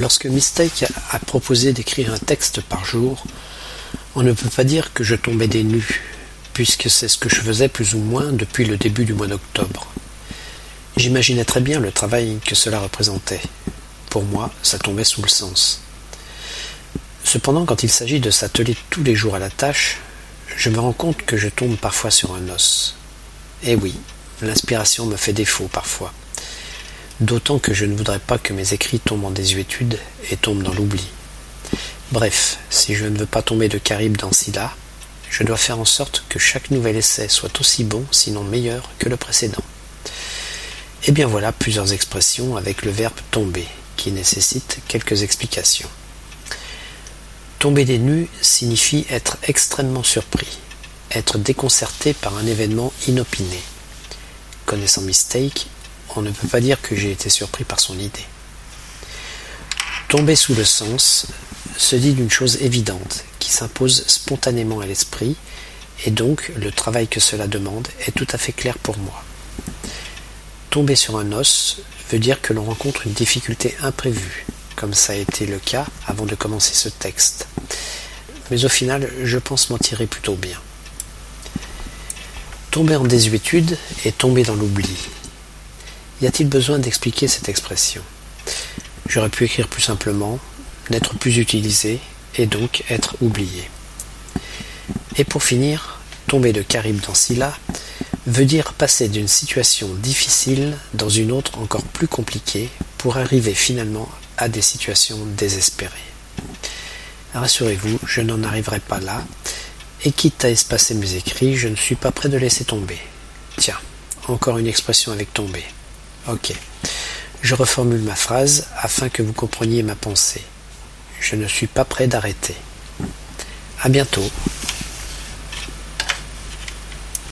Lorsque Mistake a proposé d'écrire un texte par jour, on ne peut pas dire que je tombais des nues, puisque c'est ce que je faisais plus ou moins depuis le début du mois d'octobre. J'imaginais très bien le travail que cela représentait. Pour moi, ça tombait sous le sens. Cependant, quand il s'agit de s'atteler tous les jours à la tâche, je me rends compte que je tombe parfois sur un os. Eh oui, l'inspiration me fait défaut parfois d'autant que je ne voudrais pas que mes écrits tombent en désuétude et tombent dans l'oubli. Bref, si je ne veux pas tomber de Caribe dans Scylla, je dois faire en sorte que chaque nouvel essai soit aussi bon, sinon meilleur, que le précédent. Et eh bien voilà plusieurs expressions avec le verbe tomber, qui nécessitent quelques explications. Tomber des nues signifie être extrêmement surpris, être déconcerté par un événement inopiné. Connaissant Mistake, on ne peut pas dire que j'ai été surpris par son idée. Tomber sous le sens se dit d'une chose évidente, qui s'impose spontanément à l'esprit, et donc le travail que cela demande est tout à fait clair pour moi. Tomber sur un os veut dire que l'on rencontre une difficulté imprévue, comme ça a été le cas avant de commencer ce texte. Mais au final, je pense m'en tirer plutôt bien. Tomber en désuétude et tomber dans l'oubli. Y a-t-il besoin d'expliquer cette expression? J'aurais pu écrire plus simplement, n'être plus utilisé et donc être oublié. Et pour finir, tomber de Caribe dans Scylla veut dire passer d'une situation difficile dans une autre encore plus compliquée pour arriver finalement à des situations désespérées. Rassurez-vous, je n'en arriverai pas là, et quitte à espacer mes écrits, je ne suis pas prêt de laisser tomber. Tiens, encore une expression avec tomber. Ok. Je reformule ma phrase afin que vous compreniez ma pensée. Je ne suis pas prêt d'arrêter. À bientôt.